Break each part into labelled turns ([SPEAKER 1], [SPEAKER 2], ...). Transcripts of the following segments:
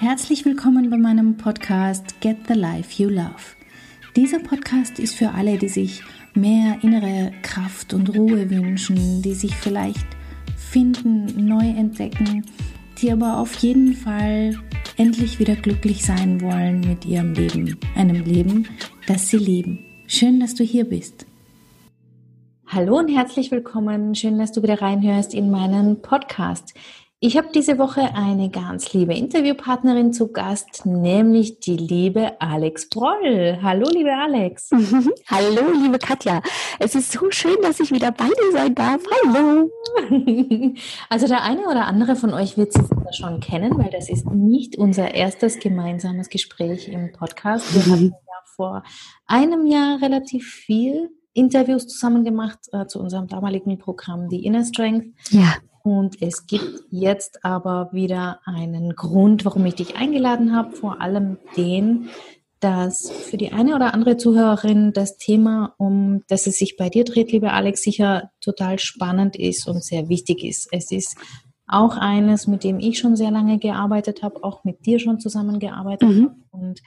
[SPEAKER 1] Herzlich willkommen bei meinem Podcast Get the Life You Love. Dieser Podcast ist für alle, die sich mehr innere Kraft und Ruhe wünschen, die sich vielleicht finden, neu entdecken, die aber auf jeden Fall endlich wieder glücklich sein wollen mit ihrem Leben, einem Leben, das sie lieben. Schön, dass du hier bist. Hallo und herzlich willkommen. Schön, dass du wieder reinhörst in meinen Podcast. Ich habe diese Woche eine ganz liebe Interviewpartnerin zu Gast, nämlich die liebe Alex Broll. Hallo, liebe Alex.
[SPEAKER 2] Hallo, liebe Katja. Es ist so schön, dass ich wieder bei dir sein darf. Hallo.
[SPEAKER 1] Also der eine oder andere von euch wird sie schon kennen, weil das ist nicht unser erstes gemeinsames Gespräch im Podcast. Wir hatten ja vor einem Jahr relativ viel Interviews zusammen gemacht äh, zu unserem damaligen Programm, die Inner Strength.
[SPEAKER 2] Ja.
[SPEAKER 1] Und es gibt jetzt aber wieder einen Grund, warum ich dich eingeladen habe, vor allem den, dass für die eine oder andere Zuhörerin das Thema, um das es sich bei dir dreht, liebe Alex, sicher total spannend ist und sehr wichtig ist. Es ist auch eines, mit dem ich schon sehr lange gearbeitet habe, auch mit dir schon zusammengearbeitet mhm. habe. Und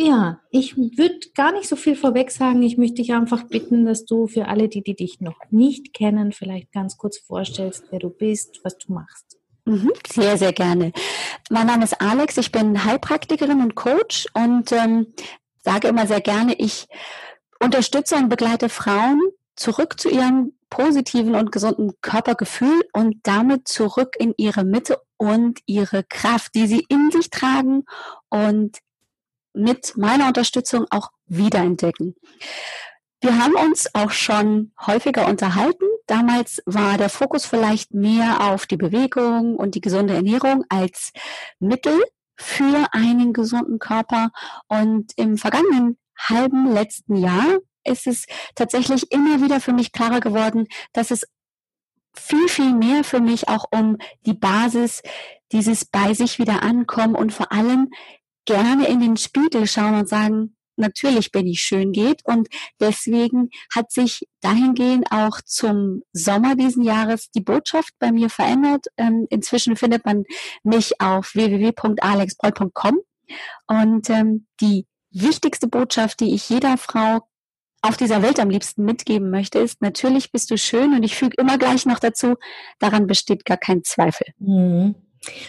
[SPEAKER 1] ja, ich würde gar nicht so viel vorweg sagen. Ich möchte dich einfach bitten, dass du für alle, die, die dich noch nicht kennen, vielleicht ganz kurz vorstellst, wer du bist, was du machst.
[SPEAKER 2] Mhm, sehr, sehr gerne. Mein Name ist Alex, ich bin Heilpraktikerin und Coach und ähm, sage immer sehr gerne, ich unterstütze und begleite Frauen zurück zu ihrem positiven und gesunden Körpergefühl und damit zurück in ihre Mitte und ihre Kraft, die sie in sich tragen und mit meiner Unterstützung auch wiederentdecken. Wir haben uns auch schon häufiger unterhalten. Damals war der Fokus vielleicht mehr auf die Bewegung und die gesunde Ernährung als Mittel für einen gesunden Körper. Und im vergangenen halben letzten Jahr ist es tatsächlich immer wieder für mich klarer geworden, dass es viel, viel mehr für mich auch um die Basis dieses bei sich wieder ankommen und vor allem gerne in den Spiegel schauen und sagen, natürlich bin ich schön geht. Und deswegen hat sich dahingehend auch zum Sommer diesen Jahres die Botschaft bei mir verändert. Ähm, inzwischen findet man mich auf www.alexbroll.com und ähm, die wichtigste Botschaft, die ich jeder Frau auf dieser Welt am liebsten mitgeben möchte, ist, natürlich bist du schön und ich füge immer gleich noch dazu, daran besteht gar kein Zweifel.
[SPEAKER 1] Mhm.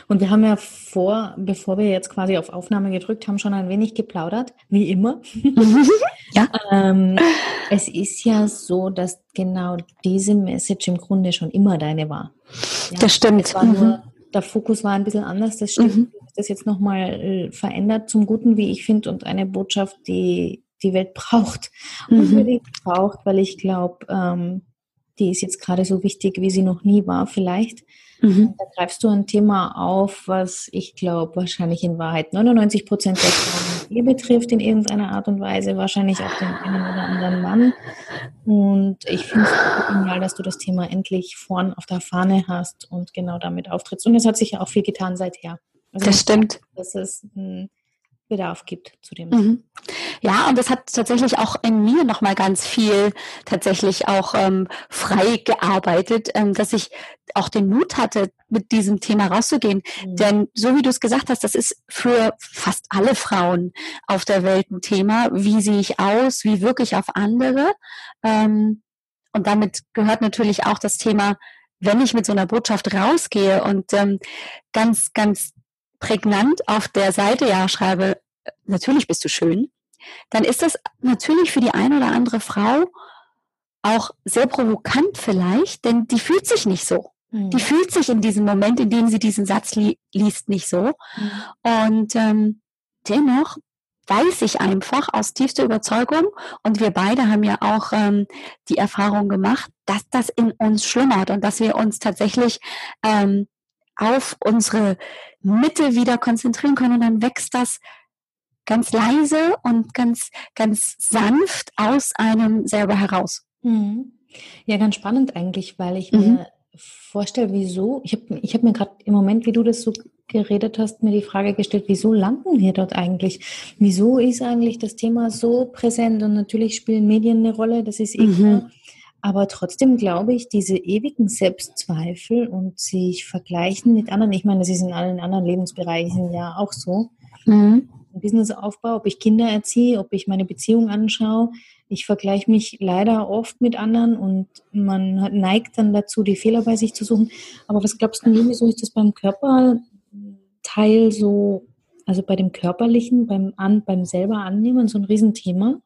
[SPEAKER 1] Und wir haben ja vor, bevor wir jetzt quasi auf Aufnahme gedrückt haben, schon ein wenig geplaudert, wie immer. ja. ähm, es ist ja so, dass genau diese Message im Grunde schon immer deine war.
[SPEAKER 2] Ja? Das stimmt.
[SPEAKER 1] Mhm. Nur, der Fokus war ein bisschen anders, das stimmt. Mhm. Das jetzt nochmal äh, verändert zum Guten, wie ich finde, und eine Botschaft, die die Welt braucht. Mhm. Unbedingt braucht, weil ich glaube, ähm, die ist jetzt gerade so wichtig, wie sie noch nie war, vielleicht. Mhm. Da greifst du ein Thema auf, was ich glaube wahrscheinlich in Wahrheit 99 Prozent der Frauen ihr betrifft in irgendeiner Art und Weise, wahrscheinlich auch den einen oder anderen Mann. Und ich finde es genial, dass du das Thema endlich vorn auf der Fahne hast und genau damit auftrittst. Und es hat sich ja auch viel getan seither.
[SPEAKER 2] Also das stimmt.
[SPEAKER 1] Das ist ein Bedarf gibt zu dem.
[SPEAKER 2] Mhm. Ja, und das hat tatsächlich auch in mir nochmal ganz viel tatsächlich auch ähm, frei gearbeitet, ähm, dass ich auch den Mut hatte, mit diesem Thema rauszugehen. Mhm. Denn so wie du es gesagt hast, das ist für fast alle Frauen auf der Welt ein Thema. Wie sehe ich aus? Wie wirke ich auf andere? Ähm, und damit gehört natürlich auch das Thema, wenn ich mit so einer Botschaft rausgehe und ähm, ganz, ganz prägnant auf der Seite ja schreibe, natürlich bist du schön, dann ist das natürlich für die eine oder andere Frau auch sehr provokant vielleicht, denn die fühlt sich nicht so. Mhm. Die fühlt sich in diesem Moment, in dem sie diesen Satz li liest, nicht so. Mhm. Und ähm, dennoch weiß ich einfach aus tiefster Überzeugung, und wir beide haben ja auch ähm, die Erfahrung gemacht, dass das in uns schlummert und dass wir uns tatsächlich ähm, auf unsere Mitte wieder konzentrieren können und dann wächst das ganz leise und ganz, ganz sanft aus einem selber heraus.
[SPEAKER 1] Mhm. Ja, ganz spannend eigentlich, weil ich mhm. mir vorstelle, wieso, ich habe ich hab mir gerade im Moment, wie du das so geredet hast, mir die Frage gestellt, wieso landen wir dort eigentlich? Wieso ist eigentlich das Thema so präsent? Und natürlich spielen Medien eine Rolle, das ist eh mhm. klar. Aber trotzdem glaube ich, diese ewigen Selbstzweifel und sich vergleichen mit anderen, ich meine, das ist in allen anderen Lebensbereichen ja auch so. Mhm. Businessaufbau, ob ich Kinder erziehe, ob ich meine Beziehung anschaue. Ich vergleiche mich leider oft mit anderen und man neigt dann dazu, die Fehler bei sich zu suchen. Aber was glaubst du, wieso ist das beim Körperteil so, also bei dem Körperlichen, beim, An, beim selber Annehmen so ein Riesenthema?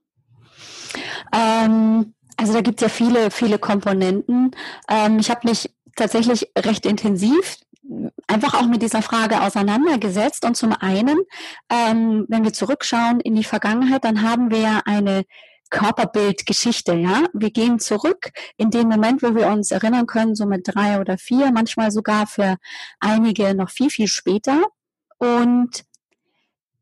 [SPEAKER 2] Ähm, also da gibt es ja viele, viele Komponenten. Ähm, ich habe mich tatsächlich recht intensiv einfach auch mit dieser Frage auseinandergesetzt. Und zum einen, ähm, wenn wir zurückschauen in die Vergangenheit, dann haben wir ja eine Körperbildgeschichte, ja. Wir gehen zurück in den Moment, wo wir uns erinnern können, so mit drei oder vier, manchmal sogar für einige noch viel, viel später. Und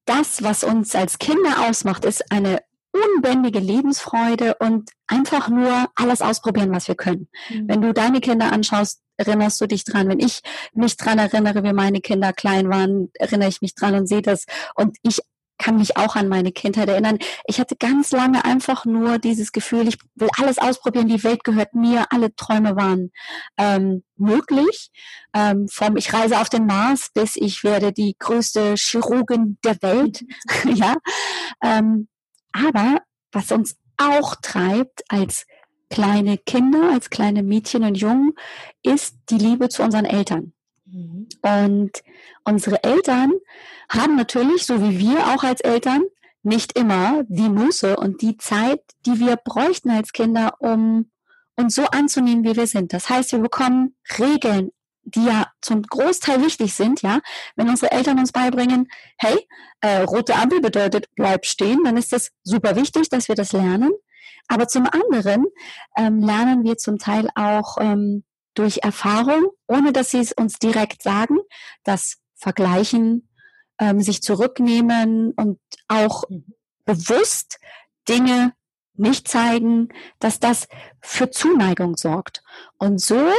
[SPEAKER 2] das, was uns als Kinder ausmacht, ist eine unbändige Lebensfreude und einfach nur alles ausprobieren, was wir können. Mhm. Wenn du deine Kinder anschaust, erinnerst du dich dran. Wenn ich mich dran erinnere, wie meine Kinder klein waren, erinnere ich mich dran und sehe das. Und ich kann mich auch an meine Kindheit erinnern. Ich hatte ganz lange einfach nur dieses Gefühl, ich will alles ausprobieren, die Welt gehört mir, alle Träume waren ähm, möglich. Ähm, vom ich reise auf den Mars bis ich werde die größte Chirurgin der Welt. ja. Ähm, aber was uns auch treibt als kleine Kinder, als kleine Mädchen und Jungen, ist die Liebe zu unseren Eltern. Mhm. Und unsere Eltern haben natürlich, so wie wir auch als Eltern, nicht immer die Muße und die Zeit, die wir bräuchten als Kinder, um uns so anzunehmen, wie wir sind. Das heißt, wir bekommen Regeln, die ja zum Großteil wichtig sind, ja, wenn unsere Eltern uns beibringen, hey, äh, rote Ampel bedeutet, bleib stehen, dann ist das super wichtig, dass wir das lernen. Aber zum anderen ähm, lernen wir zum Teil auch ähm, durch Erfahrung, ohne dass sie es uns direkt sagen, das Vergleichen, ähm, sich zurücknehmen und auch mhm. bewusst Dinge nicht zeigen, dass das für Zuneigung sorgt. Und so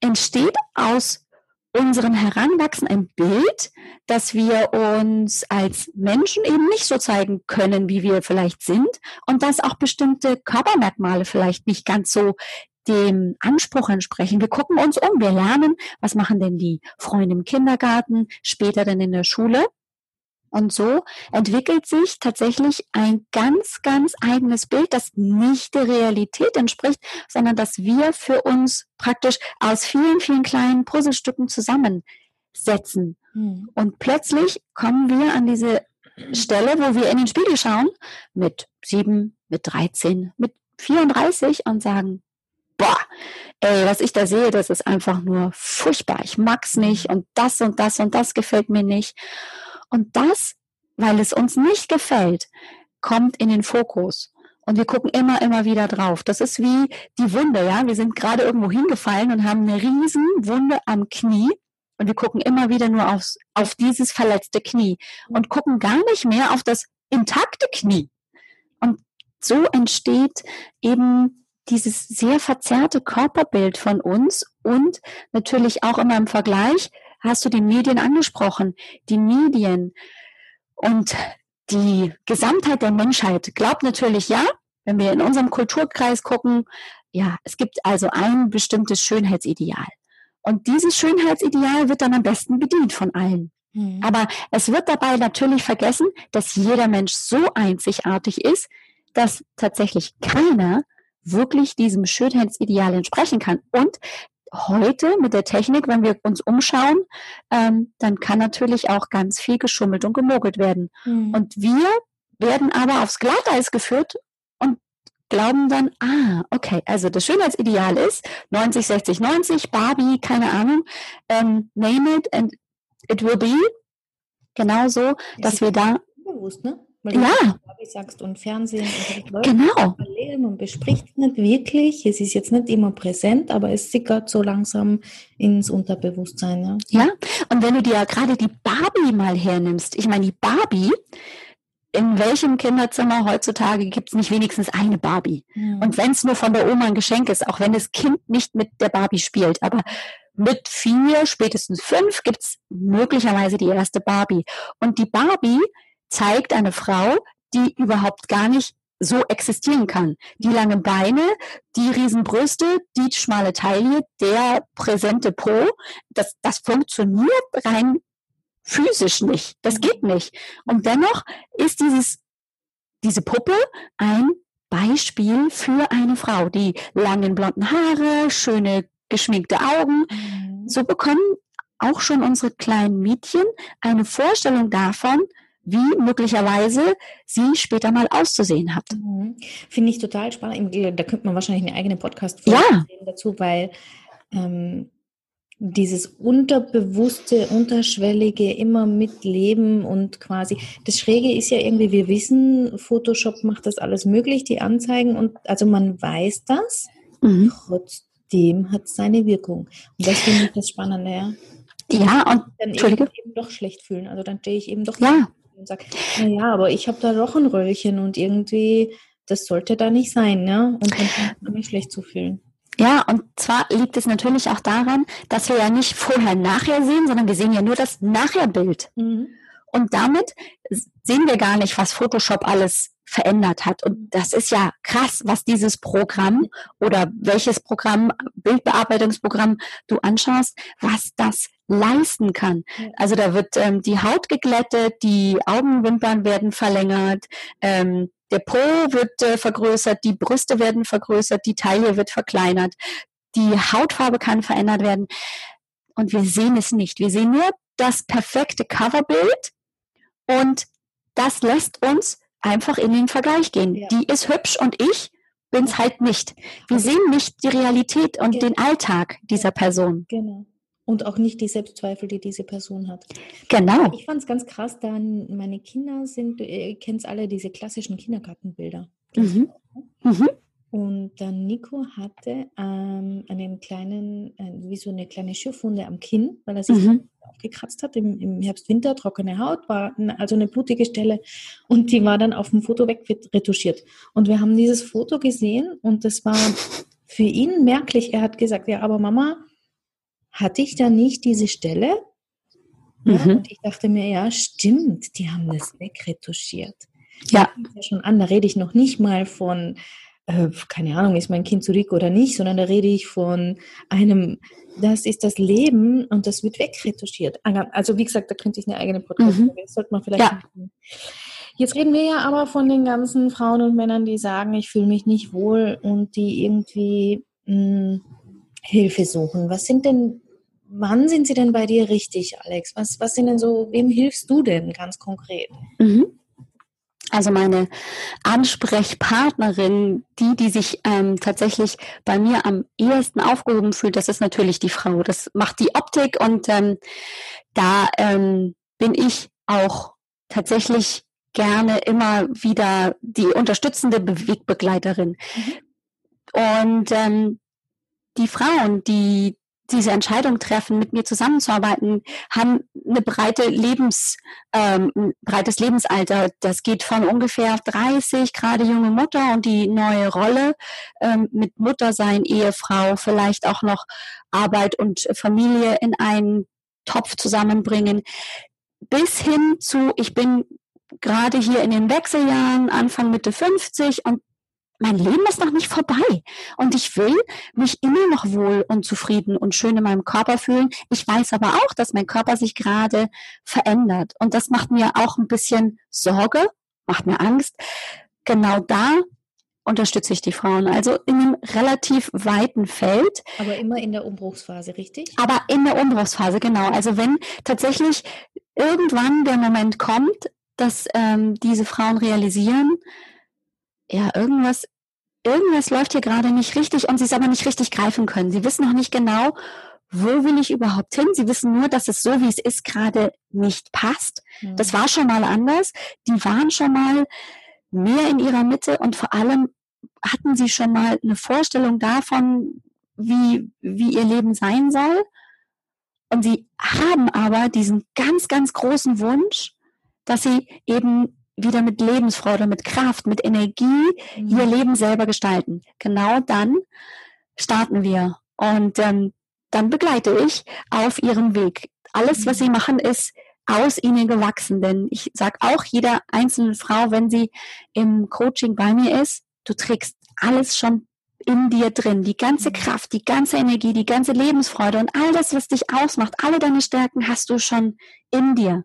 [SPEAKER 2] entsteht aus unserem Heranwachsen ein Bild, dass wir uns als Menschen eben nicht so zeigen können, wie wir vielleicht sind und dass auch bestimmte Körpermerkmale vielleicht nicht ganz so dem Anspruch entsprechen. Wir gucken uns um, wir lernen, was machen denn die Freunde im Kindergarten, später dann in der Schule und so entwickelt sich tatsächlich ein ganz, ganz eigenes Bild, das nicht der Realität entspricht, sondern das wir für uns praktisch aus vielen, vielen kleinen Puzzlestücken zusammensetzen. Mhm. Und plötzlich kommen wir an diese Stelle, wo wir in den Spiegel schauen, mit sieben, mit 13, mit 34 und sagen, boah, ey, was ich da sehe, das ist einfach nur furchtbar. Ich mag's nicht und das und das und das gefällt mir nicht. Und das, weil es uns nicht gefällt, kommt in den Fokus. Und wir gucken immer, immer wieder drauf. Das ist wie die Wunde, ja. Wir sind gerade irgendwo hingefallen und haben eine riesen Wunde am Knie. Und wir gucken immer wieder nur aufs, auf dieses verletzte Knie und gucken gar nicht mehr auf das intakte Knie. Und so entsteht eben dieses sehr verzerrte Körperbild von uns und natürlich auch immer im Vergleich hast du die Medien angesprochen. Die Medien und die Gesamtheit der Menschheit glaubt natürlich ja, wenn wir in unserem Kulturkreis gucken, ja, es gibt also ein bestimmtes Schönheitsideal. Und dieses Schönheitsideal wird dann am besten bedient von allen. Mhm. Aber es wird dabei natürlich vergessen, dass jeder Mensch so einzigartig ist, dass tatsächlich keiner wirklich diesem Schönheitsideal entsprechen kann. Und heute mit der Technik, wenn wir uns umschauen, ähm, dann kann natürlich auch ganz viel geschummelt und gemogelt werden. Mhm. Und wir werden aber aufs Glatteis geführt und glauben dann, ah, okay, also das Schönheitsideal ist 90, 60, 90, Barbie, keine Ahnung, ähm, name it and it will be. Genauso, dass wir da. Bewusst, ne?
[SPEAKER 1] Weil du ja. sagst und Fernsehen und genau. parallel, man bespricht nicht wirklich, es ist jetzt nicht immer präsent, aber es sickert so langsam ins Unterbewusstsein. Ja,
[SPEAKER 2] ja. und wenn du dir ja gerade die Barbie mal hernimmst, ich meine, die Barbie, in welchem Kinderzimmer heutzutage gibt es nicht wenigstens eine Barbie? Mhm. Und wenn es nur von der Oma ein Geschenk ist, auch wenn das Kind nicht mit der Barbie spielt, aber mit vier, spätestens fünf gibt es möglicherweise die erste Barbie. Und die Barbie zeigt eine Frau, die überhaupt gar nicht so existieren kann. Die lange Beine, die Riesenbrüste, die schmale Taille, der präsente Po, das, das funktioniert rein physisch nicht. Das geht nicht. Und dennoch ist dieses, diese Puppe ein Beispiel für eine Frau, die langen blonden Haare, schöne geschminkte Augen. Mhm. So bekommen auch schon unsere kleinen Mädchen eine Vorstellung davon, wie möglicherweise sie später mal auszusehen hat. Mhm.
[SPEAKER 1] Finde ich total spannend. Da könnte man wahrscheinlich eine eigene podcast
[SPEAKER 2] ja.
[SPEAKER 1] dazu, weil ähm, dieses unterbewusste, unterschwellige immer mitleben und quasi das Schräge ist ja irgendwie, wir wissen, Photoshop macht das alles möglich, die Anzeigen und also man weiß das, mhm. trotzdem hat es seine Wirkung. Und das finde ich das Spannende, ja.
[SPEAKER 2] Ja, und
[SPEAKER 1] dann Entschuldige. eben doch schlecht fühlen. Also dann stehe ich eben doch ja. Und sage, naja, aber ich habe da doch ein Röllchen und irgendwie, das sollte da nicht sein, ne? Und dann kann ich mich schlecht zu fühlen.
[SPEAKER 2] Ja, und zwar liegt es natürlich auch daran, dass wir ja nicht vorher nachher sehen, sondern wir sehen ja nur das Nachherbild. Mhm. Und damit sehen wir gar nicht, was Photoshop alles verändert hat. Und das ist ja krass, was dieses Programm oder welches Programm, Bildbearbeitungsprogramm du anschaust, was das leisten kann. Also da wird ähm, die Haut geglättet, die Augenwimpern werden verlängert, ähm, der Po wird äh, vergrößert, die Brüste werden vergrößert, die Taille wird verkleinert, die Hautfarbe kann verändert werden. Und wir sehen es nicht. Wir sehen nur das perfekte Coverbild und das lässt uns einfach in den Vergleich gehen. Ja. Die ist hübsch und ich bin's halt nicht. Wir sehen nicht die Realität und genau. den Alltag dieser Person.
[SPEAKER 1] Genau und auch nicht die Selbstzweifel, die diese Person hat.
[SPEAKER 2] Genau.
[SPEAKER 1] Ich fand es ganz krass, dann meine Kinder sind, ihr kennt alle diese klassischen Kindergartenbilder.
[SPEAKER 2] Mhm. Mhm.
[SPEAKER 1] Und dann Nico hatte ähm, einen kleinen, äh, wie so eine kleine Schürfwunde am Kinn, weil er sich mhm. aufgekratzt hat im, im Herbst, Winter, trockene Haut, war also eine blutige Stelle und die war dann auf dem Foto wegretuschiert. Und wir haben dieses Foto gesehen und das war für ihn merklich. Er hat gesagt, ja, aber Mama, hatte ich da nicht diese Stelle? Ja, mhm. Und ich dachte mir, ja, stimmt, die haben das wegretuschiert.
[SPEAKER 2] Ja.
[SPEAKER 1] ja schon an, da rede ich noch nicht mal von, keine Ahnung, ist mein Kind zurück oder nicht, sondern da rede ich von einem, das ist das Leben und das wird wegretuschiert. Also wie gesagt, da könnte ich eine eigene Podcast, mhm. das sollte man vielleicht
[SPEAKER 2] ja.
[SPEAKER 1] Jetzt reden wir ja aber von den ganzen Frauen und Männern, die sagen, ich fühle mich nicht wohl und die irgendwie mh, hm, Hilfe suchen. Was sind denn, wann sind sie denn bei dir richtig, Alex? Was, was sind denn so, wem hilfst du denn ganz konkret?
[SPEAKER 2] Mhm. Also meine Ansprechpartnerin, die, die sich ähm, tatsächlich bei mir am ehesten aufgehoben fühlt, das ist natürlich die Frau. Das macht die Optik und ähm, da ähm, bin ich auch tatsächlich gerne immer wieder die unterstützende Wegbegleiterin. Mhm. Und ähm, die Frauen, die diese Entscheidung treffen, mit mir zusammenzuarbeiten, haben eine breite Lebens, ähm, ein breites Lebensalter. Das geht von ungefähr 30, gerade junge Mutter und die neue Rolle ähm, mit Muttersein, Ehefrau, vielleicht auch noch Arbeit und Familie in einen Topf zusammenbringen, bis hin zu, ich bin gerade hier in den Wechseljahren, Anfang Mitte 50 und mein Leben ist noch nicht vorbei und ich will mich immer noch wohl und zufrieden und schön in meinem Körper fühlen. Ich weiß aber auch, dass mein Körper sich gerade verändert und das macht mir auch ein bisschen Sorge, macht mir Angst. Genau da unterstütze ich die Frauen. Also in einem relativ weiten Feld.
[SPEAKER 1] Aber immer in der Umbruchsphase, richtig?
[SPEAKER 2] Aber in der Umbruchsphase, genau. Also wenn tatsächlich irgendwann der Moment kommt, dass ähm, diese Frauen realisieren, ja, irgendwas, irgendwas läuft hier gerade nicht richtig und sie es aber nicht richtig greifen können. Sie wissen noch nicht genau, wo will ich überhaupt hin? Sie wissen nur, dass es so, wie es ist, gerade nicht passt. Mhm. Das war schon mal anders. Die waren schon mal mehr in ihrer Mitte und vor allem hatten sie schon mal eine Vorstellung davon, wie, wie ihr Leben sein soll. Und sie haben aber diesen ganz, ganz großen Wunsch, dass sie eben wieder mit Lebensfreude, mit Kraft, mit Energie mhm. ihr Leben selber gestalten. Genau dann starten wir und ähm, dann begleite ich auf ihrem Weg. Alles, was sie mhm. machen, ist aus ihnen gewachsen. Denn ich sage auch jeder einzelnen Frau, wenn sie im Coaching bei mir ist, du trägst alles schon in dir drin, die ganze mhm. Kraft, die ganze Energie, die ganze Lebensfreude und all das, was dich ausmacht, alle deine Stärken hast du schon in dir.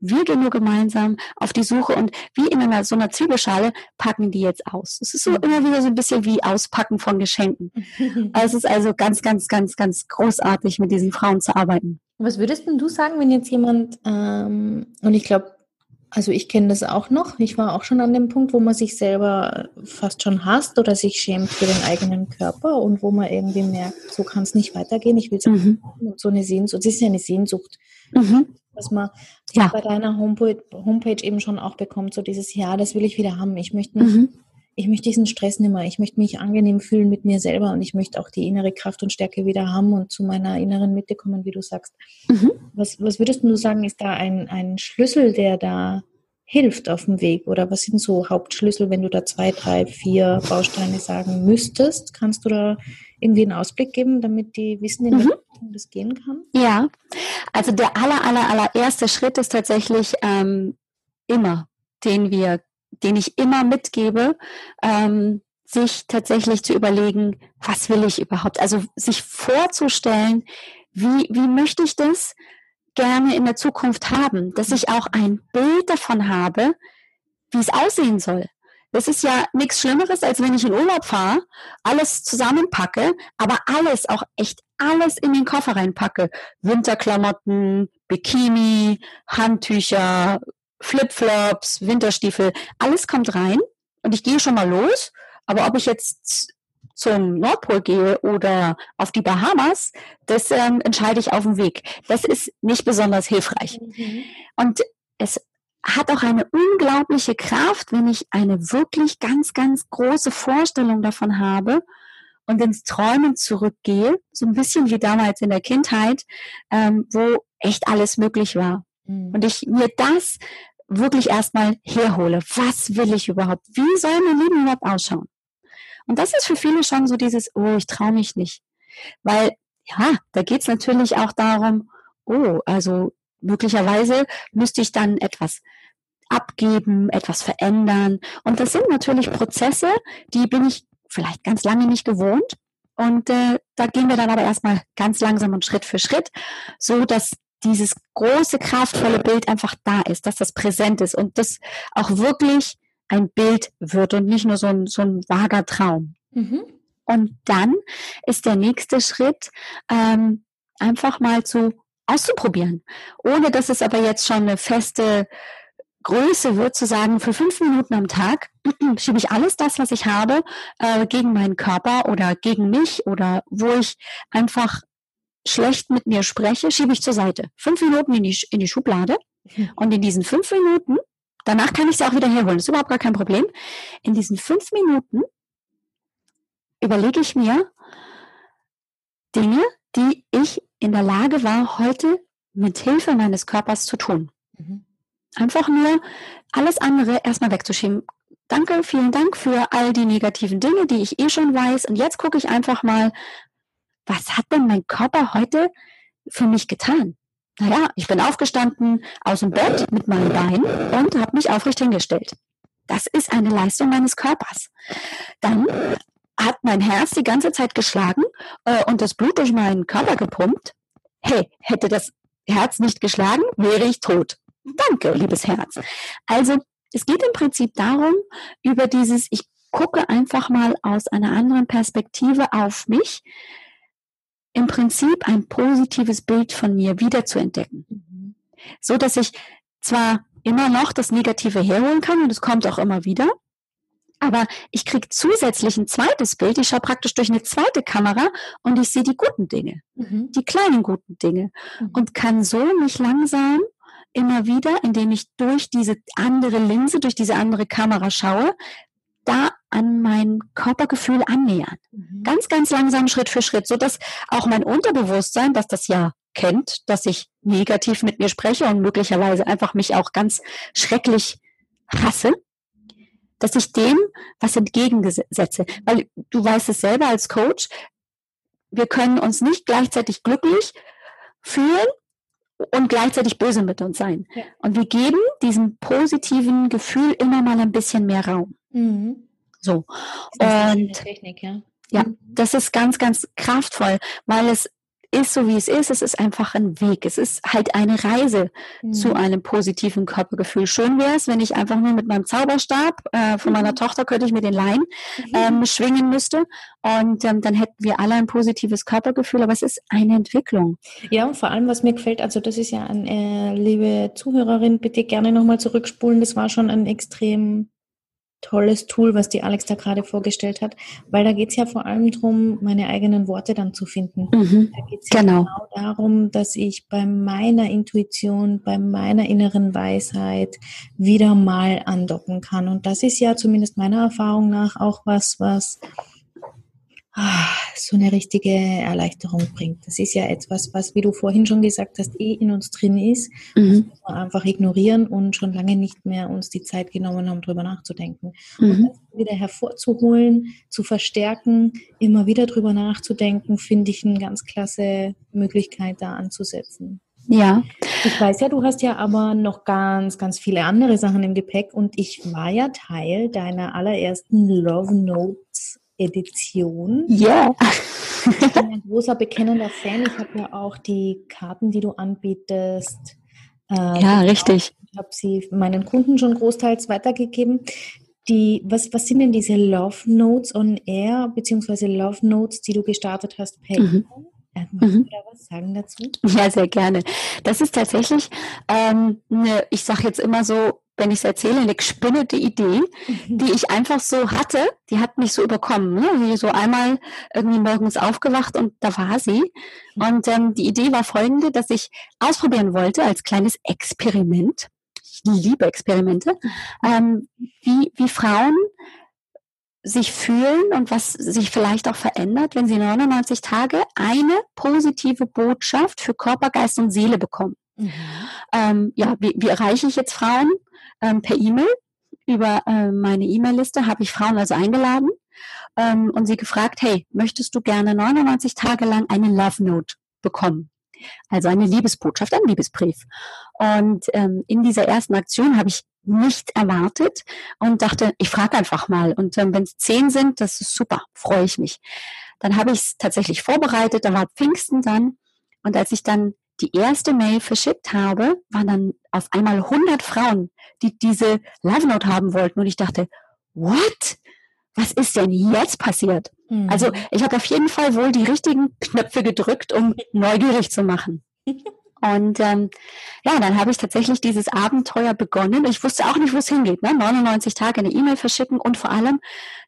[SPEAKER 2] Wir gehen nur gemeinsam auf die Suche und wie in einer, so einer Zwiebelschale packen die jetzt aus. Es ist so mhm. immer wieder so ein bisschen wie Auspacken von Geschenken. es ist also ganz, ganz, ganz, ganz großartig, mit diesen Frauen zu arbeiten.
[SPEAKER 1] Was würdest denn du sagen, wenn jetzt jemand, ähm, und ich glaube, also ich kenne das auch noch, ich war auch schon an dem Punkt, wo man sich selber fast schon hasst oder sich schämt für den eigenen Körper und wo man irgendwie merkt, so kann es nicht weitergehen, ich will es mhm. so eine Sehnsucht, es ist ja eine Sehnsucht, mhm. Was man ja. bei deiner Homepage, Homepage, eben schon auch bekommt, so dieses, ja, das will ich wieder haben, ich möchte mich mhm ich möchte diesen Stress nicht mehr. Ich möchte mich angenehm fühlen mit mir selber und ich möchte auch die innere Kraft und Stärke wieder haben und zu meiner inneren Mitte kommen, wie du sagst. Mhm. Was, was würdest du sagen, ist da ein, ein Schlüssel, der da hilft auf dem Weg? Oder was sind so Hauptschlüssel, wenn du da zwei, drei, vier Bausteine sagen müsstest? Kannst du da irgendwie einen Ausblick geben, damit die wissen, in welche mhm. das gehen kann?
[SPEAKER 2] Ja, also der aller, aller, allererste Schritt ist tatsächlich ähm, immer, den wir den ich immer mitgebe, ähm, sich tatsächlich zu überlegen, was will ich überhaupt? Also sich vorzustellen, wie, wie möchte ich das gerne in der Zukunft haben, dass ich auch ein Bild davon habe, wie es aussehen soll. Das ist ja nichts Schlimmeres, als wenn ich in Urlaub fahre, alles zusammenpacke, aber alles, auch echt alles in den Koffer reinpacke. Winterklamotten, Bikini, Handtücher, Flipflops, Winterstiefel, alles kommt rein und ich gehe schon mal los. Aber ob ich jetzt zum Nordpol gehe oder auf die Bahamas, das ähm, entscheide ich auf dem Weg. Das ist nicht besonders hilfreich. Mhm. Und es hat auch eine unglaubliche Kraft, wenn ich eine wirklich ganz, ganz große Vorstellung davon habe und ins Träumen zurückgehe, so ein bisschen wie damals in der Kindheit, ähm, wo echt alles möglich war. Mhm. Und ich mir das wirklich erstmal herhole. Was will ich überhaupt? Wie soll mein Leben überhaupt ausschauen? Und das ist für viele schon so dieses, oh, ich traue mich nicht. Weil, ja, da geht's natürlich auch darum, oh, also möglicherweise müsste ich dann etwas abgeben, etwas verändern. Und das sind natürlich Prozesse, die bin ich vielleicht ganz lange nicht gewohnt. Und äh, da gehen wir dann aber erstmal ganz langsam und Schritt für Schritt, so dass dieses große, kraftvolle Bild einfach da ist, dass das präsent ist und das auch wirklich ein Bild wird und nicht nur so ein, so ein vager Traum. Mhm. Und dann ist der nächste Schritt, ähm, einfach mal zu auszuprobieren, ohne dass es aber jetzt schon eine feste Größe wird, zu sagen, für fünf Minuten am Tag schiebe ich alles das, was ich habe, äh, gegen meinen Körper oder gegen mich oder wo ich einfach schlecht mit mir spreche, schiebe ich zur Seite. Fünf Minuten in die, in die Schublade. Und in diesen fünf Minuten, danach kann ich sie auch wieder herholen, ist überhaupt gar kein Problem. In diesen fünf Minuten überlege ich mir Dinge, die ich in der Lage war, heute mit Hilfe meines Körpers zu tun. Mhm. Einfach nur alles andere erstmal wegzuschieben. Danke, vielen Dank für all die negativen Dinge, die ich eh schon weiß. Und jetzt gucke ich einfach mal, was hat denn mein Körper heute für mich getan? Naja, ich bin aufgestanden aus dem Bett mit meinem Bein und habe mich aufrecht hingestellt. Das ist eine Leistung meines Körpers. Dann hat mein Herz die ganze Zeit geschlagen äh, und das Blut durch meinen Körper gepumpt. Hey, hätte das Herz nicht geschlagen, wäre ich tot. Danke, liebes Herz. Also es geht im Prinzip darum, über dieses, ich gucke einfach mal aus einer anderen Perspektive auf mich, im Prinzip ein positives Bild von mir wiederzuentdecken. Mhm. So dass ich zwar immer noch das Negative herholen kann und es kommt auch immer wieder, aber ich kriege zusätzlich ein zweites Bild. Ich schaue praktisch durch eine zweite Kamera und ich sehe die guten Dinge, mhm. die kleinen guten Dinge mhm. und kann so mich langsam immer wieder, indem ich durch diese andere Linse, durch diese andere Kamera schaue, da an mein Körpergefühl annähern. Mhm. Ganz, ganz langsam, Schritt für Schritt, so dass auch mein Unterbewusstsein, das das ja kennt, dass ich negativ mit mir spreche und möglicherweise einfach mich auch ganz schrecklich hasse, dass ich dem was entgegensetze. Weil du weißt es selber als Coach, wir können uns nicht gleichzeitig glücklich fühlen und gleichzeitig böse mit uns sein. Ja. Und wir geben diesem positiven Gefühl immer mal ein bisschen mehr Raum. Mhm. So. Und Technik, ja. Ja, mhm. das ist ganz, ganz kraftvoll, weil es ist so, wie es ist. Es ist einfach ein Weg. Es ist halt eine Reise mhm. zu einem positiven Körpergefühl. Schön wäre es, wenn ich einfach nur mit meinem Zauberstab äh, von meiner mhm. Tochter könnte ich mir den Lein mhm. ähm, schwingen müsste und ähm, dann hätten wir alle ein positives Körpergefühl. Aber es ist eine Entwicklung.
[SPEAKER 1] Ja, und vor allem, was mir gefällt, also das ist ja, ein, äh, liebe Zuhörerin, bitte gerne nochmal zurückspulen. Das war schon ein extrem tolles Tool, was die Alex da gerade vorgestellt hat, weil da geht es ja vor allem darum, meine eigenen Worte dann zu finden. Mhm, da geht es ja genau. genau darum, dass ich bei meiner Intuition, bei meiner inneren Weisheit wieder mal andocken kann. Und das ist ja zumindest meiner Erfahrung nach auch was, was so eine richtige Erleichterung bringt. Das ist ja etwas, was, wie du vorhin schon gesagt hast, eh in uns drin ist, mhm. wir einfach ignorieren und schon lange nicht mehr uns die Zeit genommen haben, darüber nachzudenken. Mhm. Und das wieder hervorzuholen, zu verstärken, immer wieder drüber nachzudenken, finde ich eine ganz klasse Möglichkeit, da anzusetzen.
[SPEAKER 2] Ja.
[SPEAKER 1] Ich weiß ja, du hast ja aber noch ganz, ganz viele andere Sachen im Gepäck und ich war ja Teil deiner allerersten Love Notes Edition.
[SPEAKER 2] Ja.
[SPEAKER 1] Ich bin ein großer bekennender Fan. Ich habe ja auch die Karten, die du anbietest.
[SPEAKER 2] Äh, ja, richtig.
[SPEAKER 1] Ich habe sie meinen Kunden schon großteils weitergegeben. Die, was, was sind denn diese Love Notes on Air, beziehungsweise Love Notes, die du gestartet hast per mhm. E-Mail?
[SPEAKER 2] Magst du mhm. da was sagen dazu? Ja, sehr gerne. Das ist tatsächlich, ähm, eine, ich sage jetzt immer so, wenn ich es erzähle, eine gespinnete Idee, mhm. die ich einfach so hatte. Die hat mich so überkommen. Ne? Wie so einmal irgendwie morgens aufgewacht und da war sie. Mhm. Und ähm, die Idee war folgende, dass ich ausprobieren wollte als kleines Experiment. Ich liebe Experimente. Ähm, wie, wie Frauen sich fühlen und was sich vielleicht auch verändert, wenn sie 99 Tage eine positive Botschaft für Körper, Geist und Seele bekommen. Mhm. Ähm, ja, wie, wie erreiche ich jetzt Frauen? ähm, per E-Mail. Über äh, meine E-Mail-Liste habe ich Frauen also eingeladen ähm, und sie gefragt, hey, möchtest du gerne 99 Tage lang eine Love Note bekommen? Also eine Liebesbotschaft, ein Liebesbrief. Und ähm, in dieser ersten Aktion habe ich nicht erwartet und dachte, ich frage einfach mal. Und ähm, wenn es zehn sind, das ist super, freue ich mich. Dann habe ich es tatsächlich vorbereitet, da war Pfingsten dann. Und als ich dann die erste Mail verschickt habe, waren dann auf einmal 100 Frauen, die diese Love Note haben wollten. Und ich dachte, what? Was ist denn jetzt passiert? Mhm. Also ich habe auf jeden Fall wohl die richtigen Knöpfe gedrückt, um neugierig zu machen. Und ähm, ja, dann habe ich tatsächlich dieses Abenteuer begonnen. Ich wusste auch nicht, wo es hingeht. Ne? 99 Tage eine E-Mail verschicken und vor allem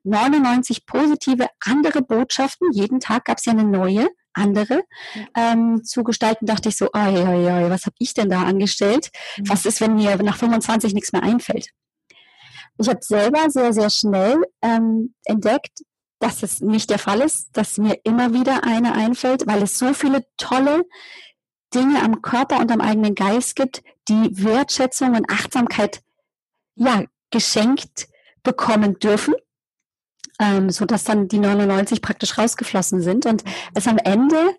[SPEAKER 2] 99 positive andere Botschaften. Jeden Tag gab es ja eine neue andere ähm, zu gestalten, dachte ich so, oi, oi, oi, was habe ich denn da angestellt? Mhm. Was ist, wenn mir nach 25 nichts mehr einfällt? Ich habe selber sehr, sehr schnell ähm, entdeckt, dass es nicht der Fall ist, dass mir immer wieder eine einfällt, weil es so viele tolle Dinge am Körper und am eigenen Geist gibt, die Wertschätzung und Achtsamkeit ja geschenkt bekommen dürfen ähm, so dass dann die 99 praktisch rausgeflossen sind und es am Ende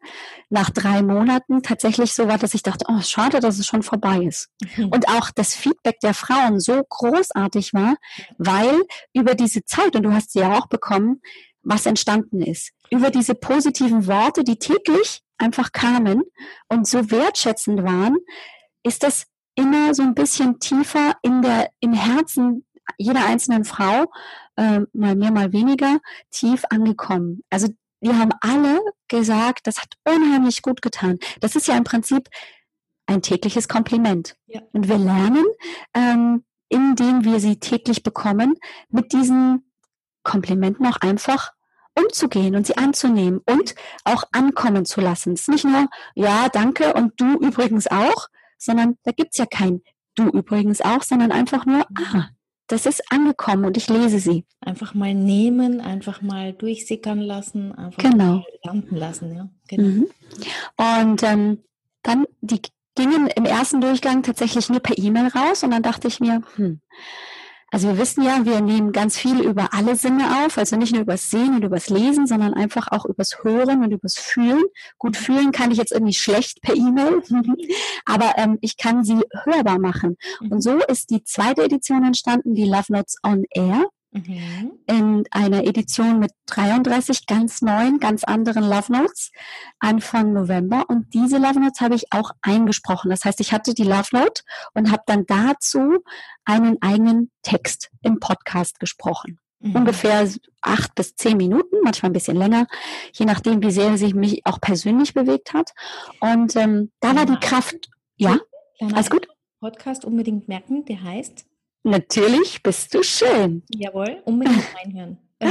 [SPEAKER 2] nach drei Monaten tatsächlich so war, dass ich dachte, oh, schade, dass es schon vorbei ist. Mhm. Und auch das Feedback der Frauen so großartig war, weil über diese Zeit, und du hast sie ja auch bekommen, was entstanden ist. Über diese positiven Worte, die täglich einfach kamen und so wertschätzend waren, ist das immer so ein bisschen tiefer in der, im Herzen jeder einzelnen Frau äh, mal mehr, mal weniger, tief angekommen. Also wir haben alle gesagt, das hat unheimlich gut getan. Das ist ja im Prinzip ein tägliches Kompliment. Ja. Und wir lernen, ähm, indem wir sie täglich bekommen, mit diesen Komplimenten auch einfach umzugehen und sie anzunehmen und auch ankommen zu lassen. Es ist nicht nur, ja, danke und du übrigens auch, sondern da gibt's ja kein du übrigens auch, sondern einfach nur, ah, das ist angekommen und ich lese sie.
[SPEAKER 1] Einfach mal nehmen, einfach mal durchsickern lassen, einfach
[SPEAKER 2] genau.
[SPEAKER 1] mal landen lassen. Ja? Genau. Mhm.
[SPEAKER 2] Und ähm, dann, die gingen im ersten Durchgang tatsächlich nur per E-Mail raus und dann dachte ich mir, hm, Also wir wissen ja, wir nehmen ganz viel über alle Sinne auf, also nicht nur übers Sehen und übers Lesen, sondern einfach auch übers Hören und übers Fühlen. Gut, fühlen kann ich jetzt irgendwie schlecht per E-Mail, aber ähm, ich kann sie hörbar machen. Und mhm. so ist die zweite Edition entstanden, die Love Notes on Air. Mhm. In einer Edition mit 33 ganz neuen, ganz anderen Love Notes Anfang November. Und diese Love Notes habe ich auch eingesprochen. Das heißt, ich hatte die Love Note und habe dann dazu einen eigenen Text im Podcast gesprochen. Mhm. Ungefähr acht bis zehn Minuten, manchmal ein bisschen länger, je nachdem, wie sehr sich mich auch persönlich bewegt hat. Und ähm, da war die Kraft, ja, alles gut?
[SPEAKER 1] Podcast unbedingt merken, der heißt
[SPEAKER 2] Natürlich bist du schön.
[SPEAKER 1] Jawohl, unbedingt reinhören.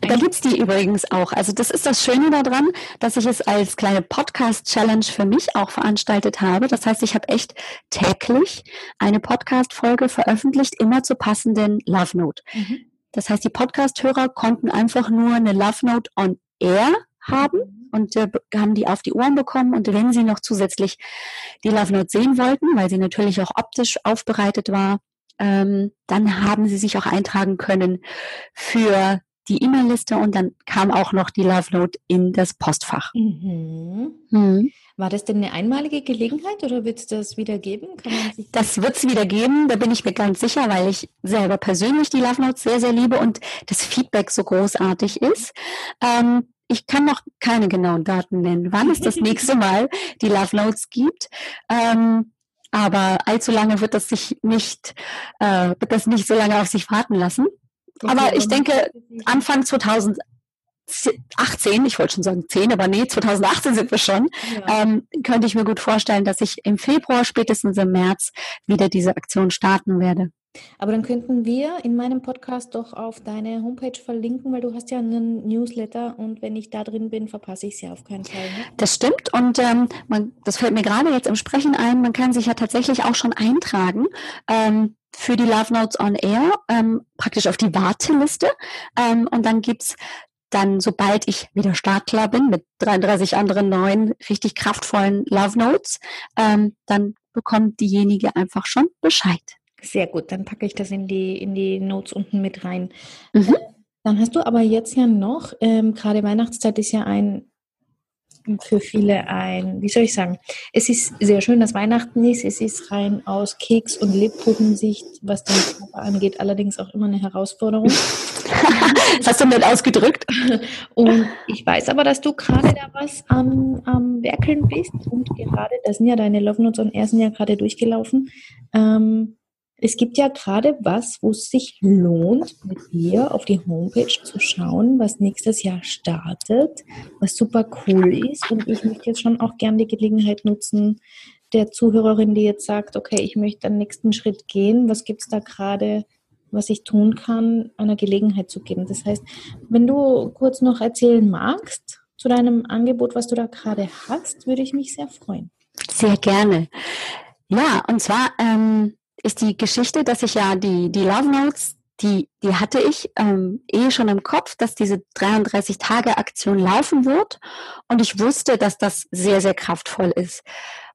[SPEAKER 2] Da gibt's die übrigens auch. Also das ist das Schöne daran, dass ich es als kleine Podcast-Challenge für mich auch veranstaltet habe. Das heißt, ich habe echt täglich eine Podcast-Folge veröffentlicht, immer zur passenden Love Note. Mhm. Das heißt, die Podcast-Hörer konnten einfach nur eine Love Note on Air haben und äh, haben die auf die Ohren bekommen. Und wenn sie noch zusätzlich die Love Note sehen wollten, weil sie natürlich auch optisch aufbereitet war, ähm, dann haben sie sich auch eintragen können für die E-Mail-Liste und dann kam auch noch die Love Note in das Postfach.
[SPEAKER 1] Mhm. Mhm. War das denn eine einmalige Gelegenheit oder wird es das wieder geben?
[SPEAKER 2] das wird es wieder geben, da bin ich mir ganz sicher, weil ich selber persönlich die Love Notes sehr, sehr liebe und das Feedback so großartig ist. Ähm, ich kann noch keine genauen Daten nennen, wann es das nächste Mal die Love Notes gibt. Ähm, aber allzu lange wird das sich nicht, äh, wird das nicht so lange auf sich warten lassen. Okay, aber ich denke, Anfang 2018, ich wollte schon sagen 10, aber nee, 2018 sind wir schon, ja. ähm, könnte ich mir gut vorstellen, dass ich im Februar, spätestens im März wieder diese Aktion starten werde.
[SPEAKER 1] Aber dann könnten wir in meinem Podcast doch auf deine Homepage verlinken, weil du hast ja einen Newsletter und wenn ich da drin bin, verpasse ich es ja auf keinen Fall. Ne?
[SPEAKER 2] Das stimmt und ähm, man, das fällt mir gerade jetzt im Sprechen ein, man kann sich ja tatsächlich auch schon eintragen. Ähm, für die Love Notes on Air, ähm, praktisch auf die Warteliste. Ähm, und dann gibt's dann, sobald ich wieder startklar bin, mit 33 anderen neuen, richtig kraftvollen Love Notes, ähm, dann bekommt diejenige einfach schon Bescheid.
[SPEAKER 1] Sehr gut, dann packe ich das in die, in die Notes unten mit rein. Mhm. Äh, dann hast du aber jetzt ja noch, ähm, gerade Weihnachtszeit ist ja ein für viele ein, wie soll ich sagen, es ist sehr schön, dass Weihnachten ist. Es ist rein aus Keks- und Lebkuchensicht, was den Körper angeht, allerdings auch immer eine Herausforderung.
[SPEAKER 2] das hast du nicht ausgedrückt.
[SPEAKER 1] Und ich weiß aber, dass du gerade da was am, am Werkeln bist und gerade, da sind ja deine Love Notes und er sind ja gerade durchgelaufen. Ähm, es gibt ja gerade was, wo es sich lohnt, mit dir auf die Homepage zu schauen, was nächstes Jahr startet, was super cool ist. Und ich möchte jetzt schon auch gerne die Gelegenheit nutzen, der Zuhörerin, die jetzt sagt, okay, ich möchte den nächsten Schritt gehen, was gibt es da gerade, was ich tun kann, einer Gelegenheit zu geben. Das heißt, wenn du kurz noch erzählen magst zu deinem Angebot, was du da gerade hast, würde ich mich sehr freuen.
[SPEAKER 2] Sehr gerne. Ja, und zwar ähm, ist die Geschichte, dass ich ja die, die Love Notes, die, die hatte ich ähm, eh schon im Kopf, dass diese 33-Tage-Aktion laufen wird. Und ich wusste, dass das sehr, sehr kraftvoll ist.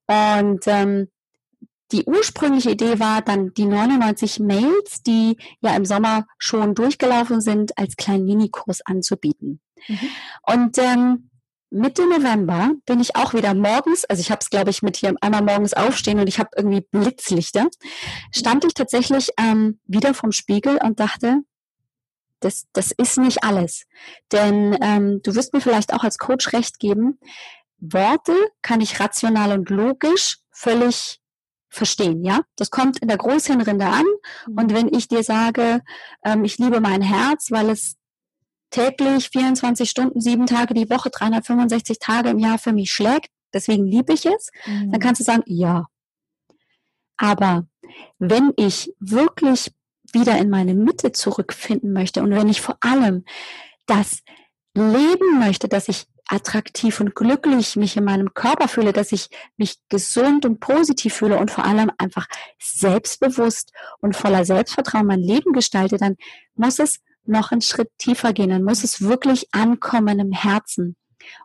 [SPEAKER 2] Und ähm, die ursprüngliche Idee war dann die 99 Mails, die ja im Sommer schon durchgelaufen sind, als kleinen Minikurs anzubieten. Mhm. Und ähm, Mitte November bin ich auch wieder morgens, also ich habe es, glaube ich, mit hier einmal morgens aufstehen und ich habe irgendwie Blitzlichter, stand ich tatsächlich ähm, wieder vom Spiegel und dachte, das, das ist nicht alles. Denn ähm, du wirst mir vielleicht auch als Coach recht geben, Worte kann ich rational und logisch völlig verstehen, ja. Das kommt in der Großhirnrinde an. Mhm. Und wenn ich dir sage, ähm, ich liebe mein Herz, weil es täglich 24 Stunden, sieben Tage die Woche, 365 Tage im Jahr für mich schlägt, deswegen liebe ich es, mhm. dann kannst du sagen, ja. Aber wenn ich wirklich wieder in meine Mitte zurückfinden möchte und wenn ich vor allem das leben möchte, dass ich attraktiv und glücklich mich in meinem Körper fühle, dass ich mich gesund und positiv fühle und vor allem einfach selbstbewusst und voller Selbstvertrauen mein Leben gestalte, dann muss es noch einen Schritt tiefer gehen, dann muss es wirklich ankommen im Herzen.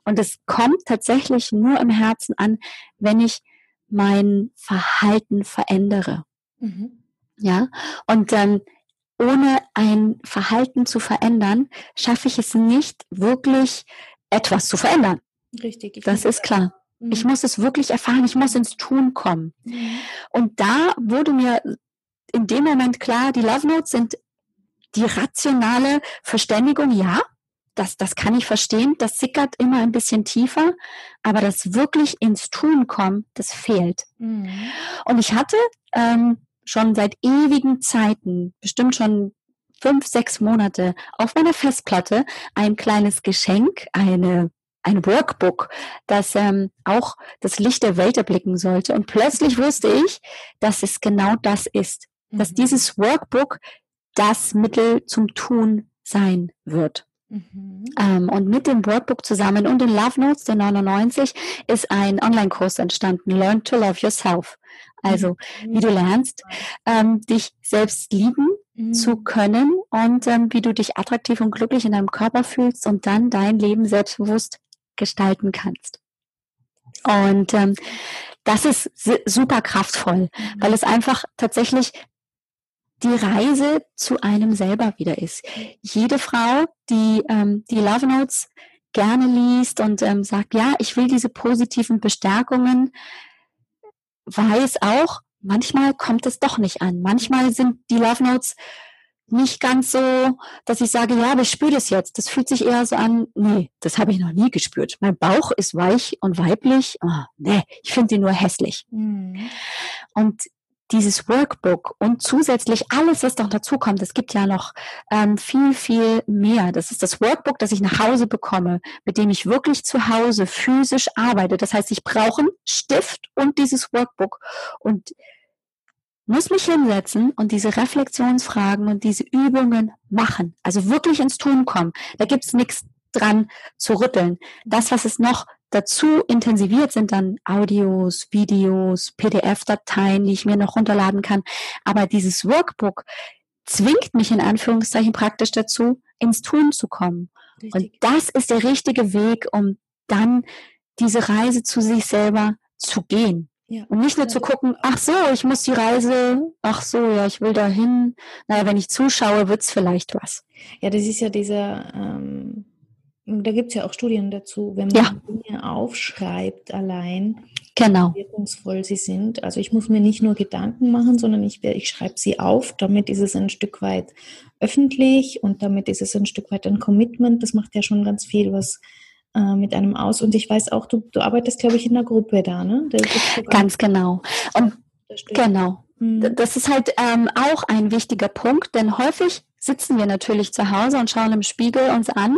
[SPEAKER 2] Und es kommt tatsächlich nur im Herzen an, wenn ich mein Verhalten verändere. Mhm. Ja, und ähm, ohne ein Verhalten zu verändern, schaffe ich es nicht, wirklich etwas zu verändern.
[SPEAKER 1] Richtig.
[SPEAKER 2] Das ist klar. Mhm. Ich muss es wirklich erfahren, ich muss ins Tun kommen. Mhm. Und da wurde mir in dem Moment klar, die Love Notes sind die rationale Verständigung, ja, das, das kann ich verstehen, das sickert immer ein bisschen tiefer, aber das wirklich ins Tun kommen, das fehlt. Mhm. Und ich hatte ähm, schon seit ewigen Zeiten, bestimmt schon fünf, sechs Monate, auf meiner Festplatte ein kleines Geschenk, eine ein Workbook, das ähm, auch das Licht der Welt erblicken sollte. Und plötzlich wusste ich, dass es genau das ist, mhm. dass dieses Workbook das Mittel zum Tun sein wird. Mhm. Ähm, und mit dem Workbook zusammen und den Love Notes der 99 ist ein Online-Kurs entstanden, Learn to Love Yourself. Also mhm. wie du lernst, ähm, dich selbst lieben mhm. zu können und ähm, wie du dich attraktiv und glücklich in deinem Körper fühlst und dann dein Leben selbstbewusst gestalten kannst. Und ähm, das ist super kraftvoll, mhm. weil es einfach tatsächlich die Reise zu einem selber wieder ist. Jede Frau, die ähm, die Love Notes gerne liest und ähm, sagt, ja, ich will diese positiven Bestärkungen, weiß auch, manchmal kommt es doch nicht an. Manchmal sind die Love Notes nicht ganz so, dass ich sage, ja, aber ich spüre das jetzt. Das fühlt sich eher so an, nee, das habe ich noch nie gespürt. Mein Bauch ist weich und weiblich. Oh, nee, ich finde ihn nur hässlich. Mhm. Und dieses Workbook und zusätzlich alles, was noch dazu kommt, es gibt ja noch ähm, viel, viel mehr. Das ist das Workbook, das ich nach Hause bekomme, mit dem ich wirklich zu Hause physisch arbeite. Das heißt, ich brauche einen Stift und dieses Workbook und muss mich hinsetzen und diese Reflexionsfragen und diese Übungen machen. Also wirklich ins Tun kommen. Da gibt's nichts dran zu rütteln. Das, was es noch dazu intensiviert, sind dann Audios, Videos, PDF-Dateien, die ich mir noch runterladen kann. Aber dieses Workbook zwingt mich in Anführungszeichen praktisch dazu, ins Tun zu kommen. Richtig. Und das ist der richtige Weg, um dann diese Reise zu sich selber zu gehen. Ja. Und nicht nur zu gucken, ach so, ich muss die Reise, ach so, ja, ich will dahin. Naja, wenn ich zuschaue, wird's vielleicht was.
[SPEAKER 1] Ja, das ist ja dieser, ähm, da gibt's ja auch Studien dazu, wenn man ja. Dinge aufschreibt allein,
[SPEAKER 2] genau.
[SPEAKER 1] wie wirkungsvoll sie sind. Also ich muss mir nicht nur Gedanken machen, sondern ich, ich schreibe sie auf, damit ist es ein Stück weit öffentlich und damit ist es ein Stück weit ein Commitment. Das macht ja schon ganz viel, was äh, mit einem aus. Und ich weiß auch, du, du arbeitest, glaube ich, in einer Gruppe da, ne?
[SPEAKER 2] Ganz genau. Und genau. Mhm. Das ist halt ähm, auch ein wichtiger Punkt, denn häufig sitzen wir natürlich zu Hause und schauen im Spiegel uns an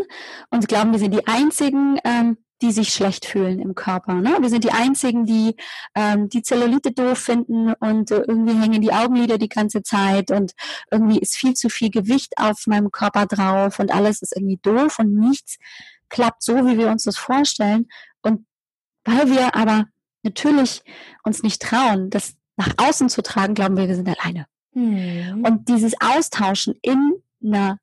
[SPEAKER 2] und glauben, wir sind die einzigen, ähm, die sich schlecht fühlen im Körper. Ne? Wir sind die einzigen, die ähm, die Zellulite doof finden und äh, irgendwie hängen die Augenlider die ganze Zeit und irgendwie ist viel zu viel Gewicht auf meinem Körper drauf und alles ist irgendwie doof und nichts klappt so, wie wir uns das vorstellen. Und weil wir aber natürlich uns nicht trauen, das nach außen zu tragen, glauben wir, wir sind alleine. Mhm. Und dieses Austauschen in einer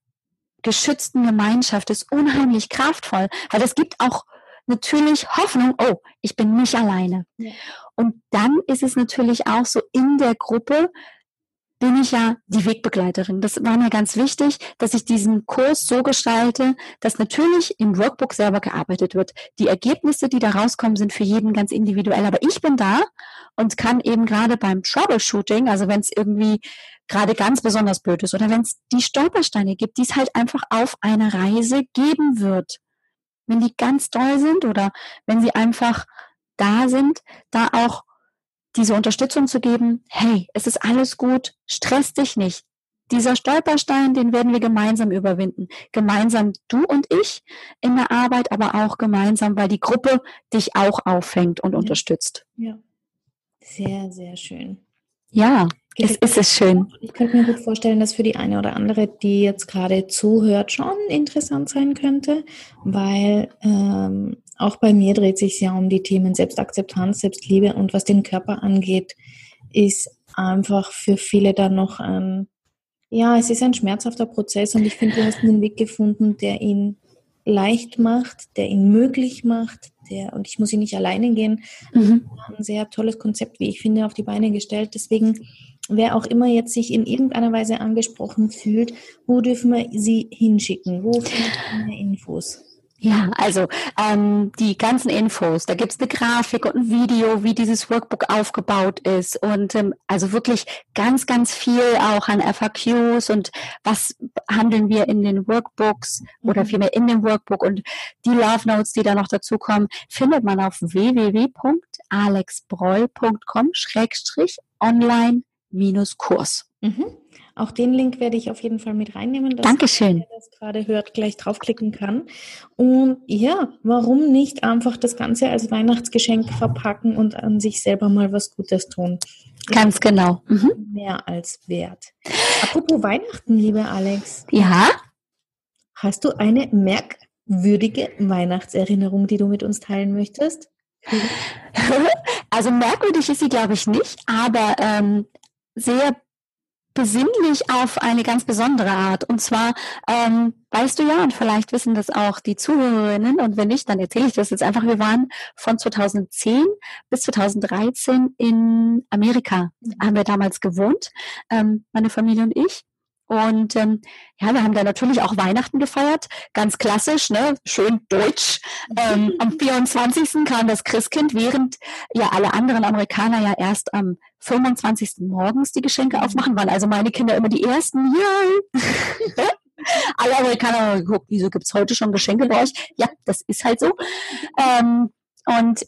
[SPEAKER 2] geschützten Gemeinschaft ist unheimlich kraftvoll, weil das gibt auch natürlich Hoffnung, oh, ich bin nicht alleine. Ja. Und dann ist es natürlich auch so in der Gruppe, bin ich ja die Wegbegleiterin. Das war mir ganz wichtig, dass ich diesen Kurs so gestalte, dass natürlich im Workbook selber gearbeitet wird. Die Ergebnisse, die da rauskommen, sind für jeden ganz individuell. Aber ich bin da und kann eben gerade beim Troubleshooting, also wenn es irgendwie gerade ganz besonders blöd ist oder wenn es die Stolpersteine gibt, die es halt einfach auf einer Reise geben wird. Wenn die ganz doll sind oder wenn sie einfach da sind, da auch diese Unterstützung zu geben, hey, es ist alles gut, stress dich nicht. Dieser Stolperstein, den werden wir gemeinsam überwinden. Gemeinsam du und ich in der Arbeit, aber auch gemeinsam, weil die Gruppe dich auch auffängt und ja. unterstützt.
[SPEAKER 1] Ja. Sehr, sehr schön.
[SPEAKER 2] Ja, es ist es schön.
[SPEAKER 1] Ich könnte mir gut vorstellen, dass für die eine oder andere, die jetzt gerade zuhört, schon interessant sein könnte, weil ähm, auch bei mir dreht sich ja um die Themen Selbstakzeptanz, Selbstliebe und was den Körper angeht, ist einfach für viele dann noch ein, ja, es ist ein schmerzhafter Prozess und ich finde, du hast einen Weg gefunden, der ihn leicht macht, der ihn möglich macht, der, und ich muss ihn nicht alleine gehen. Mhm. Ein sehr tolles Konzept, wie ich finde, auf die Beine gestellt. Deswegen wer auch immer jetzt sich in irgendeiner Weise angesprochen fühlt, wo dürfen wir sie hinschicken? Wo findet man mehr Infos?
[SPEAKER 2] Ja, also ähm, die ganzen Infos, da gibt's eine Grafik und ein Video, wie dieses Workbook aufgebaut ist und ähm, also wirklich ganz, ganz viel auch an FAQs und was handeln wir in den Workbooks mhm. oder vielmehr in dem Workbook und die Love Notes, die da noch dazukommen, findet man auf www.alexbroll.com schrägstrich online minus Kurs.
[SPEAKER 1] Mhm. Auch den Link werde ich auf jeden Fall mit reinnehmen,
[SPEAKER 2] dass Dankeschön.
[SPEAKER 1] wer das gerade hört, gleich draufklicken kann. Und ja, warum nicht einfach das Ganze als Weihnachtsgeschenk verpacken und an sich selber mal was Gutes tun?
[SPEAKER 2] Ganz genau.
[SPEAKER 1] Mhm. Mehr als wert. Apropos Weihnachten, liebe Alex.
[SPEAKER 2] Ja.
[SPEAKER 1] Hast du eine merkwürdige Weihnachtserinnerung, die du mit uns teilen möchtest?
[SPEAKER 2] Also merkwürdig ist sie, glaube ich, nicht, aber ähm, sehr besinnlich auf eine ganz besondere Art. Und zwar, ähm, weißt du ja, und vielleicht wissen das auch die Zuhörerinnen, und wenn nicht, dann erzähle ich das jetzt einfach. Wir waren von 2010 bis 2013 in Amerika, mhm. haben wir damals gewohnt, ähm, meine Familie und ich. Und ähm, ja, wir haben da natürlich auch Weihnachten gefeiert, ganz klassisch, ne, schön deutsch. Ähm, am 24. kam das Christkind, während ja alle anderen Amerikaner ja erst am 25. morgens die Geschenke mhm. aufmachen, waren also meine Kinder immer die ersten. Ja. alle Amerikaner haben geguckt, wieso gibt's heute schon Geschenke bei euch? Ja, das ist halt so. Ähm, und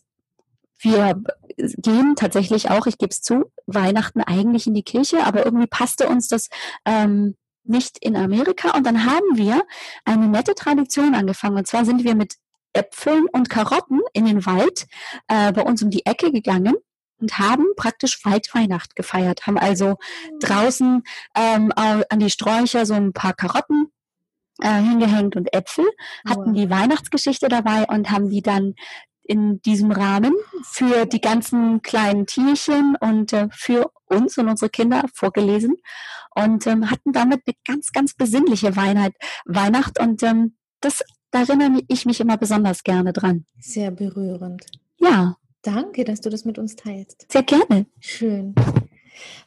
[SPEAKER 2] wir gehen tatsächlich auch, ich gebe es zu, Weihnachten eigentlich in die Kirche, aber irgendwie passte uns das ähm, nicht in Amerika. Und dann haben wir eine nette Tradition angefangen. Und zwar sind wir mit Äpfeln und Karotten in den Wald äh, bei uns um die Ecke gegangen und haben praktisch Waldweihnacht gefeiert, haben also draußen ähm, an die Sträucher so ein paar Karotten äh, hingehängt und Äpfel, hatten die Weihnachtsgeschichte dabei und haben die dann in diesem Rahmen für die ganzen kleinen Tierchen und äh, für uns und unsere Kinder vorgelesen und ähm, hatten damit eine ganz, ganz besinnliche Weihnacht, Weihnacht und ähm, das, da erinnere ich mich immer besonders gerne dran.
[SPEAKER 1] Sehr berührend.
[SPEAKER 2] Ja.
[SPEAKER 1] Danke, dass du das mit uns teilst.
[SPEAKER 2] Sehr gerne.
[SPEAKER 1] Schön.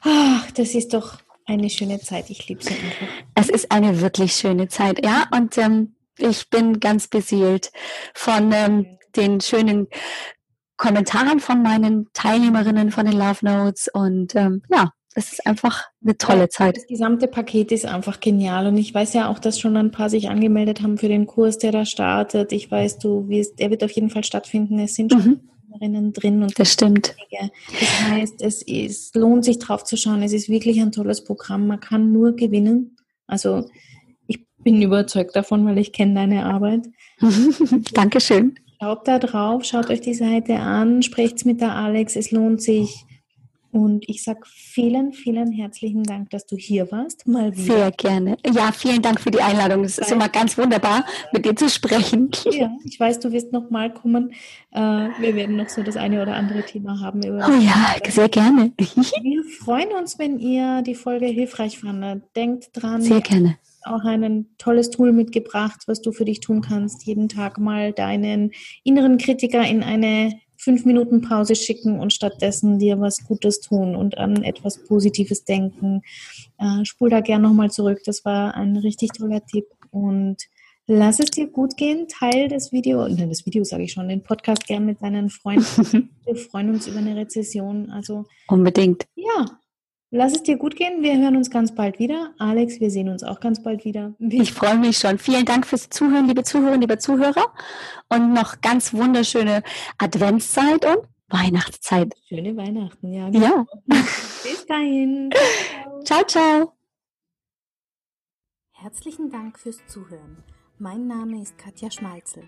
[SPEAKER 1] Ach, das ist doch eine schöne Zeit. Ich liebe sie einfach.
[SPEAKER 2] Es ist eine wirklich schöne Zeit, ja. Und ähm, ich bin ganz beseelt von ähm, den schönen Kommentaren von meinen Teilnehmerinnen von den Love Notes und ähm, ja, es ist einfach eine tolle Zeit.
[SPEAKER 1] Das gesamte Paket ist einfach genial und ich weiß ja auch, dass schon ein paar sich angemeldet haben für den Kurs, der da startet. Ich weiß, du wirst, der wird auf jeden Fall stattfinden. Es sind schon mhm. Drin und
[SPEAKER 2] das stimmt.
[SPEAKER 1] Das heißt, es ist, lohnt sich drauf zu schauen. Es ist wirklich ein tolles Programm. Man kann nur gewinnen. Also ich bin überzeugt davon, weil ich kenne deine Arbeit.
[SPEAKER 2] Dankeschön.
[SPEAKER 1] Schaut da drauf, schaut euch die Seite an, sprecht mit der Alex, es lohnt sich. Und ich sage vielen, vielen herzlichen Dank, dass du hier warst.
[SPEAKER 2] Mal wieder. Sehr gerne. Ja, vielen Dank für die Einladung. Es ist immer ganz wunderbar, mit dir zu sprechen.
[SPEAKER 1] Ja, ich weiß, du wirst noch mal kommen. Äh, wir werden noch so das eine oder andere Thema haben.
[SPEAKER 2] oh ja, sehr gerne.
[SPEAKER 1] Wir freuen uns, wenn ihr die Folge hilfreich fandet. Denkt dran.
[SPEAKER 2] Sehr gerne
[SPEAKER 1] auch ein tolles Tool mitgebracht, was du für dich tun kannst. Jeden Tag mal deinen inneren Kritiker in eine fünf Minuten Pause schicken und stattdessen dir was Gutes tun und an etwas Positives denken. Äh, spul da gern nochmal zurück. Das war ein richtig toller Tipp und lass es dir gut gehen. Teil das Video, nein, das Video sage ich schon, den Podcast gern mit deinen Freunden. Wir freuen uns über eine Rezession. Also
[SPEAKER 2] unbedingt.
[SPEAKER 1] Ja, Lass es dir gut gehen. Wir hören uns ganz bald wieder. Alex, wir sehen uns auch ganz bald wieder.
[SPEAKER 2] Ich freue mich schon. Vielen Dank fürs Zuhören, liebe Zuhörerinnen, liebe Zuhörer. Und noch ganz wunderschöne Adventszeit und Weihnachtszeit.
[SPEAKER 1] Schöne Weihnachten, ja.
[SPEAKER 2] Ja.
[SPEAKER 1] Bis dahin.
[SPEAKER 2] Ciao, ciao.
[SPEAKER 1] Herzlichen Dank fürs Zuhören. Mein Name ist Katja Schmalzel.